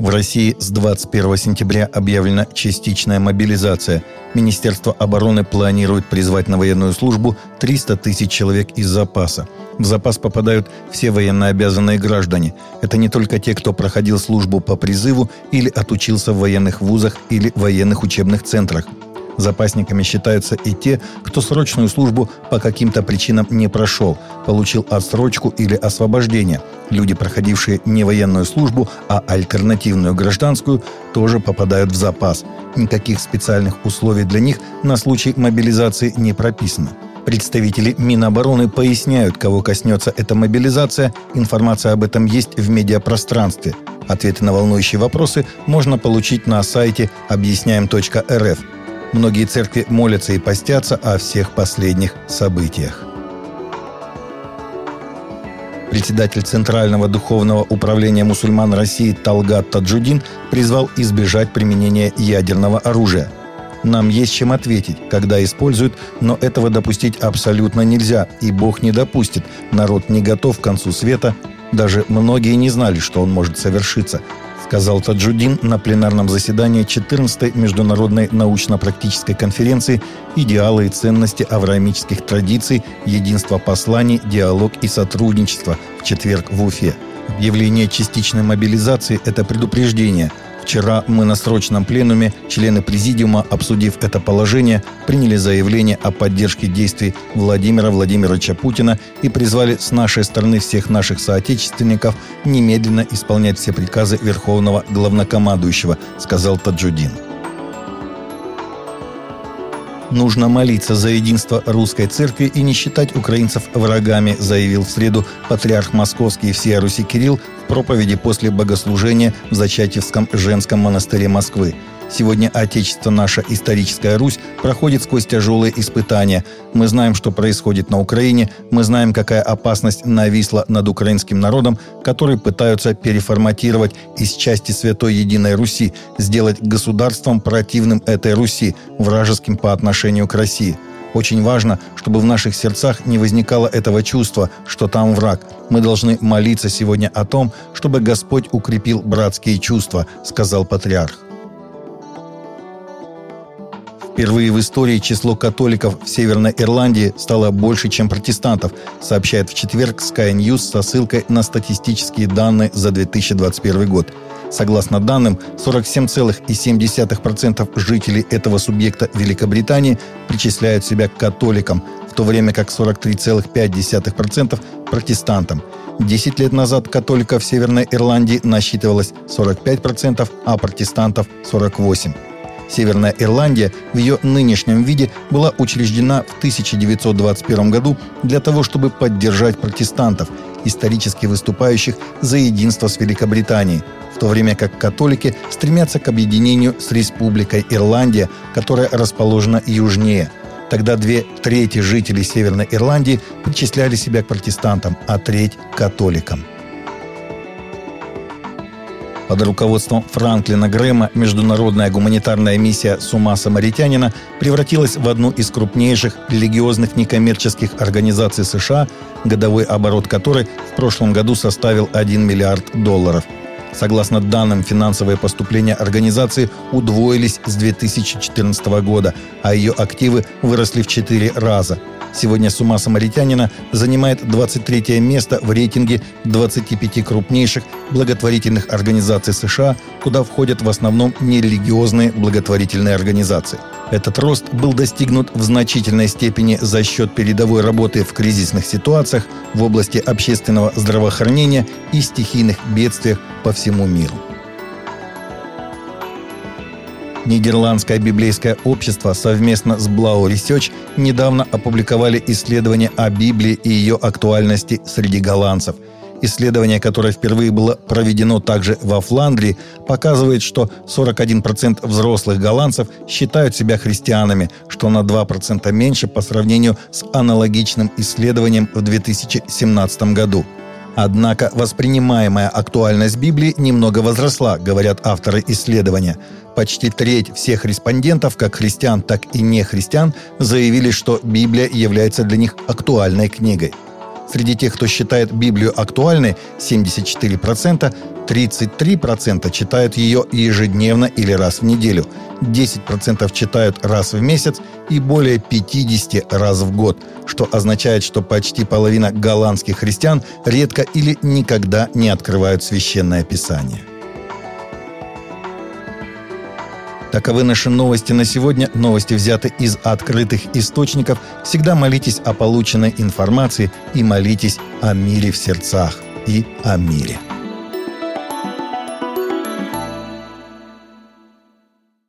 В России с 21 сентября объявлена частичная мобилизация. Министерство обороны планирует призвать на военную службу 300 тысяч человек из запаса. В запас попадают все военнообязанные граждане. Это не только те, кто проходил службу по призыву или отучился в военных вузах или военных учебных центрах. Запасниками считаются и те, кто срочную службу по каким-то причинам не прошел, получил отсрочку или освобождение. Люди, проходившие не военную службу, а альтернативную гражданскую, тоже попадают в запас. Никаких специальных условий для них на случай мобилизации не прописано. Представители Минобороны поясняют, кого коснется эта мобилизация. Информация об этом есть в медиапространстве. Ответы на волнующие вопросы можно получить на сайте объясняем.рф. Многие церкви молятся и постятся о всех последних событиях. Председатель Центрального духовного управления мусульман России Талгат Таджудин призвал избежать применения ядерного оружия. Нам есть чем ответить, когда используют, но этого допустить абсолютно нельзя, и Бог не допустит. Народ не готов к концу света. Даже многие не знали, что он может совершиться сказал Таджудин на пленарном заседании 14-й Международной научно-практической конференции «Идеалы и ценности авраамических традиций, единство посланий, диалог и сотрудничество» в четверг в Уфе. Объявление частичной мобилизации – это предупреждение – Вчера мы на срочном пленуме, члены президиума, обсудив это положение, приняли заявление о поддержке действий Владимира Владимировича Путина и призвали с нашей стороны всех наших соотечественников немедленно исполнять все приказы Верховного Главнокомандующего, сказал Таджудин. Нужно молиться за единство русской церкви и не считать украинцев врагами, заявил в среду патриарх Московский и всея Руси Кирилл в проповеди после богослужения в Зачатевском женском монастыре Москвы. Сегодня Отечество наша историческая Русь проходит сквозь тяжелые испытания. Мы знаем, что происходит на Украине, мы знаем, какая опасность нависла над украинским народом, который пытаются переформатировать из части Святой Единой Руси, сделать государством противным этой Руси, вражеским по отношению к России. Очень важно, чтобы в наших сердцах не возникало этого чувства, что там враг. Мы должны молиться сегодня о том, чтобы Господь укрепил братские чувства, сказал патриарх. Впервые в истории число католиков в Северной Ирландии стало больше, чем протестантов, сообщает в четверг Sky News со ссылкой на статистические данные за 2021 год. Согласно данным, 47,7% жителей этого субъекта Великобритании причисляют себя к католикам, в то время как 43,5% – протестантам. Десять лет назад католиков в Северной Ирландии насчитывалось 45%, а протестантов – 48%. Северная Ирландия в ее нынешнем виде была учреждена в 1921 году для того, чтобы поддержать протестантов, исторически выступающих за единство с Великобританией, в то время как католики стремятся к объединению с Республикой Ирландия, которая расположена южнее. Тогда две трети жителей Северной Ирландии причисляли себя к протестантам, а треть – католикам. Под руководством Франклина Грэма международная гуманитарная миссия «С ума самаритянина» превратилась в одну из крупнейших религиозных некоммерческих организаций США, годовой оборот которой в прошлом году составил 1 миллиард долларов. Согласно данным, финансовые поступления организации удвоились с 2014 года, а ее активы выросли в 4 раза – Сегодня «С ума самаритянина» занимает 23 место в рейтинге 25 крупнейших благотворительных организаций США, куда входят в основном нерелигиозные благотворительные организации. Этот рост был достигнут в значительной степени за счет передовой работы в кризисных ситуациях в области общественного здравоохранения и стихийных бедствиях по всему миру. Нидерландское библейское общество совместно с Blau Research недавно опубликовали исследование о Библии и ее актуальности среди голландцев. Исследование, которое впервые было проведено также во Фландрии, показывает, что 41% взрослых голландцев считают себя христианами, что на 2% меньше по сравнению с аналогичным исследованием в 2017 году. Однако воспринимаемая актуальность Библии немного возросла, говорят авторы исследования – Почти треть всех респондентов, как христиан, так и не христиан, заявили, что Библия является для них актуальной книгой. Среди тех, кто считает Библию актуальной, 74%, 33% читают ее ежедневно или раз в неделю, 10% читают раз в месяц и более 50 раз в год, что означает, что почти половина голландских христиан редко или никогда не открывают священное писание. Таковы наши новости на сегодня. Новости взяты из открытых источников. Всегда молитесь о полученной информации и молитесь о мире в сердцах и о мире.